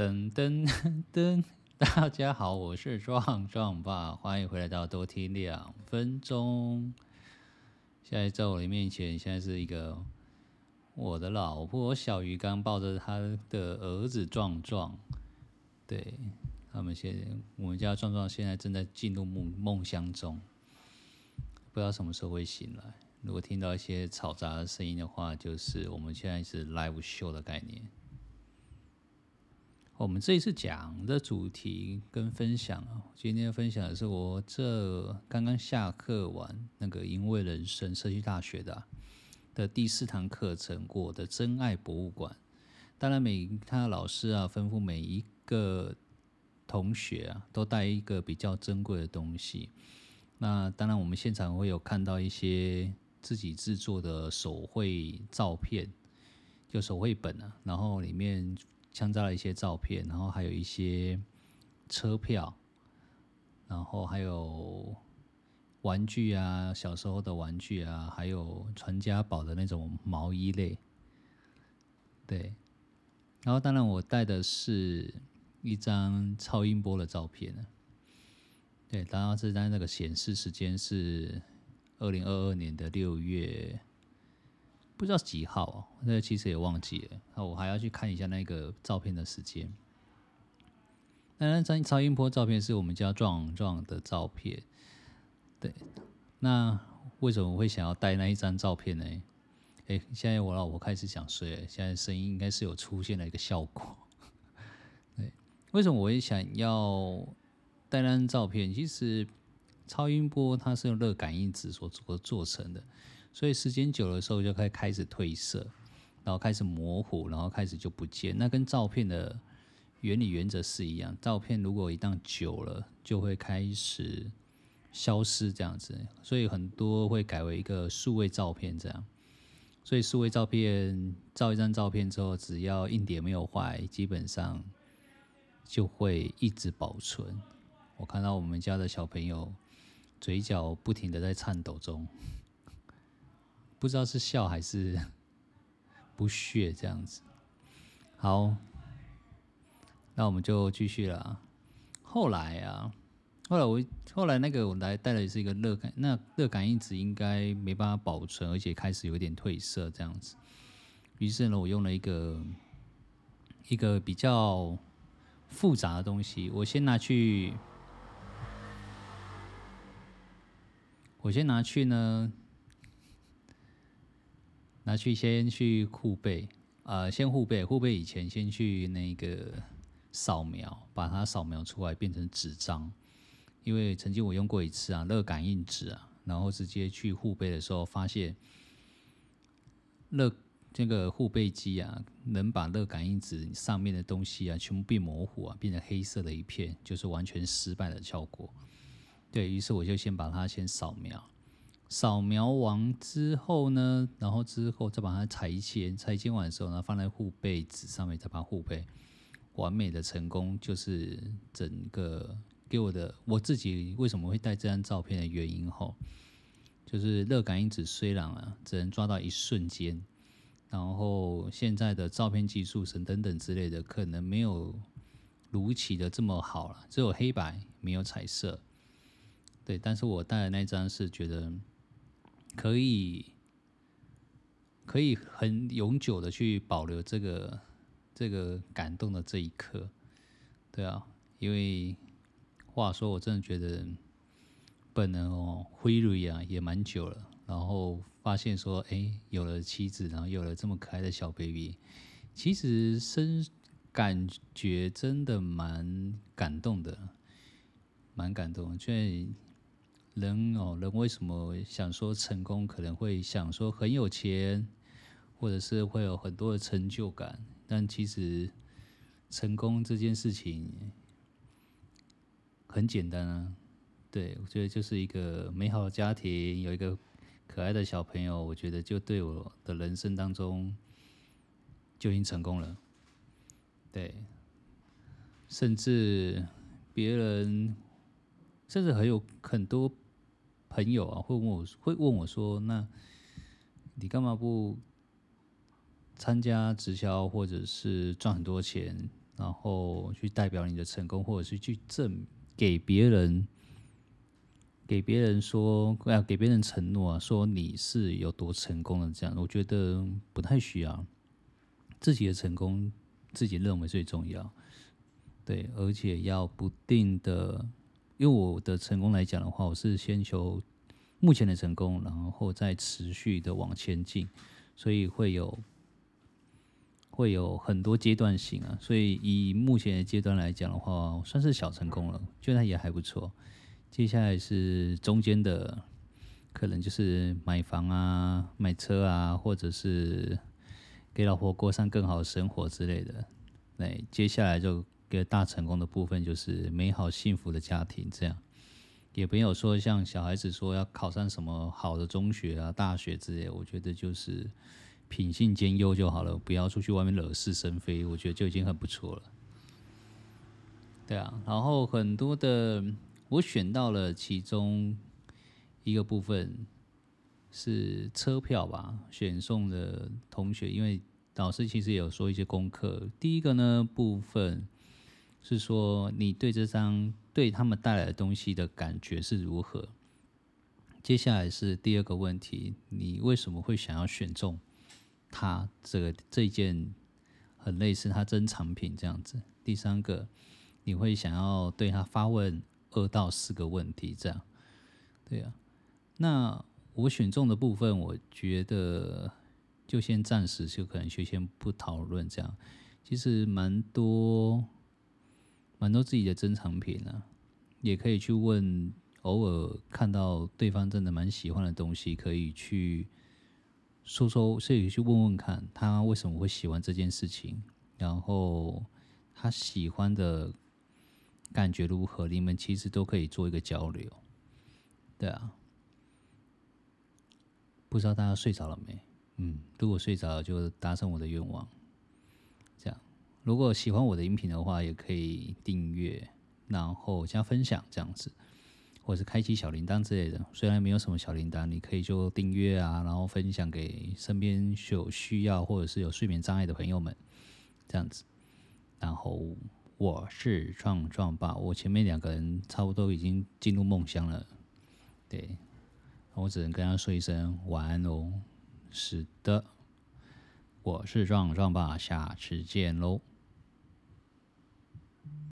噔噔噔，大家好，我是壮壮爸，欢迎回来到多听两分钟。现在在我的面前，现在是一个我的老婆小鱼刚抱着他的儿子壮壮，对，他们现在我们家壮壮现在正在进入梦梦乡中，不知道什么时候会醒来。如果听到一些嘈杂的声音的话，就是我们现在是 live show 的概念。我们这一次讲的主题跟分享啊，今天分享的是我这刚刚下课完那个因为人生社区大学的、的第四堂课程过的真爱博物馆。当然，每他的老师啊，吩咐每一个同学啊，都带一个比较珍贵的东西。那当然，我们现场会有看到一些自己制作的手绘照片，就手绘本啊，然后里面。枪炸了一些照片，然后还有一些车票，然后还有玩具啊，小时候的玩具啊，还有传家宝的那种毛衣类。对，然后当然我带的是一张超音波的照片呢。对，然后这张那个显示时间是二零二二年的六月。不知道几号哦，那其实也忘记了。那我还要去看一下那个照片的时间。那那张超音波照片是我们家壮壮的照片。对，那为什么我会想要带那一张照片呢？哎，现在我老婆开始想睡了，现在声音应该是有出现了一个效果。对，为什么我会想要带那张照片？其实超音波它是用热感应纸所做做成的。所以时间久了的时候就开开始褪色，然后开始模糊，然后开始就不见。那跟照片的原理原则是一样，照片如果一旦久了就会开始消失这样子。所以很多会改为一个数位照片这样。所以数位照片照一张照片之后，只要硬碟没有坏，基本上就会一直保存。我看到我们家的小朋友嘴角不停的在颤抖中。不知道是笑还是 不屑这样子。好，那我们就继续了。后来啊，后来我后来那个我来带的是一个热感，那热感应纸应该没办法保存，而且开始有点褪色这样子。于是呢，我用了一个一个比较复杂的东西，我先拿去，我先拿去呢。拿去先去护背，呃，先护背，护背以前先去那个扫描，把它扫描出来变成纸张。因为曾经我用过一次啊，热感应纸啊，然后直接去护背的时候，发现热这个护背机啊，能把热感应纸上面的东西啊，全部变模糊啊，变成黑色的一片，就是完全失败的效果。对，于是我就先把它先扫描。扫描完之后呢，然后之后再把它裁切，裁切完的时候呢，放在护背纸上面，再把护背完美的成功，就是整个给我的我自己为什么会带这张照片的原因吼，就是热感应纸虽然啊只能抓到一瞬间，然后现在的照片技术等等等之类的，可能没有如期的这么好了，只有黑白没有彩色，对，但是我带的那张是觉得。可以，可以很永久的去保留这个这个感动的这一刻，对啊，因为话说，我真的觉得本人哦，辉瑞啊也蛮久了，然后发现说，哎，有了妻子，然后有了这么可爱的小 baby，其实深感觉真的蛮感动的，蛮感动，因为。人哦，人为什么想说成功？可能会想说很有钱，或者是会有很多的成就感。但其实成功这件事情很简单啊。对，我觉得就是一个美好的家庭，有一个可爱的小朋友，我觉得就对我的人生当中就已经成功了。对，甚至别人，甚至还有很多。朋友啊，会问我，会问我说：“那你干嘛不参加直销，或者是赚很多钱，然后去代表你的成功，或者是去证给别人，给别人说，啊，给别人承诺啊，说你是有多成功的这样，我觉得不太需要。自己的成功，自己认为最重要。对，而且要不定的，因为我的成功来讲的话，我是先求目前的成功，然后再持续的往前进，所以会有会有很多阶段性啊。所以以目前的阶段来讲的话，算是小成功了，觉得也还不错。接下来是中间的，可能就是买房啊、买车啊，或者是给老婆过上更好的生活之类的。那，接下来就。一个大成功的部分就是美好幸福的家庭，这样也没有说像小孩子说要考上什么好的中学啊、大学之类。我觉得就是品性兼优就好了，不要出去外面惹是生非，我觉得就已经很不错了。对啊，然后很多的我选到了其中一个部分是车票吧，选送的同学，因为老师其实也有说一些功课。第一个呢部分。是说你对这张对他们带来的东西的感觉是如何？接下来是第二个问题，你为什么会想要选中他这个这件很类似他珍藏品这样子？第三个，你会想要对他发问二到四个问题这样？对啊，那我选中的部分，我觉得就先暂时就可能就先不讨论这样，其实蛮多。蛮多自己的珍藏品呢、啊，也可以去问。偶尔看到对方真的蛮喜欢的东西，可以去说说，所以去问问看他为什么会喜欢这件事情，然后他喜欢的感觉如何，你们其实都可以做一个交流。对啊，不知道大家睡着了没？嗯，如果睡着了，就达成我的愿望。如果喜欢我的音频的话，也可以订阅，然后加分享这样子，或者是开启小铃铛之类的。虽然没有什么小铃铛，你可以就订阅啊，然后分享给身边有需要或者是有睡眠障碍的朋友们，这样子。然后我是壮壮爸，我前面两个人差不多已经进入梦乡了，对，我只能跟他说一声晚安哦。是的，我是壮壮爸，下次见喽。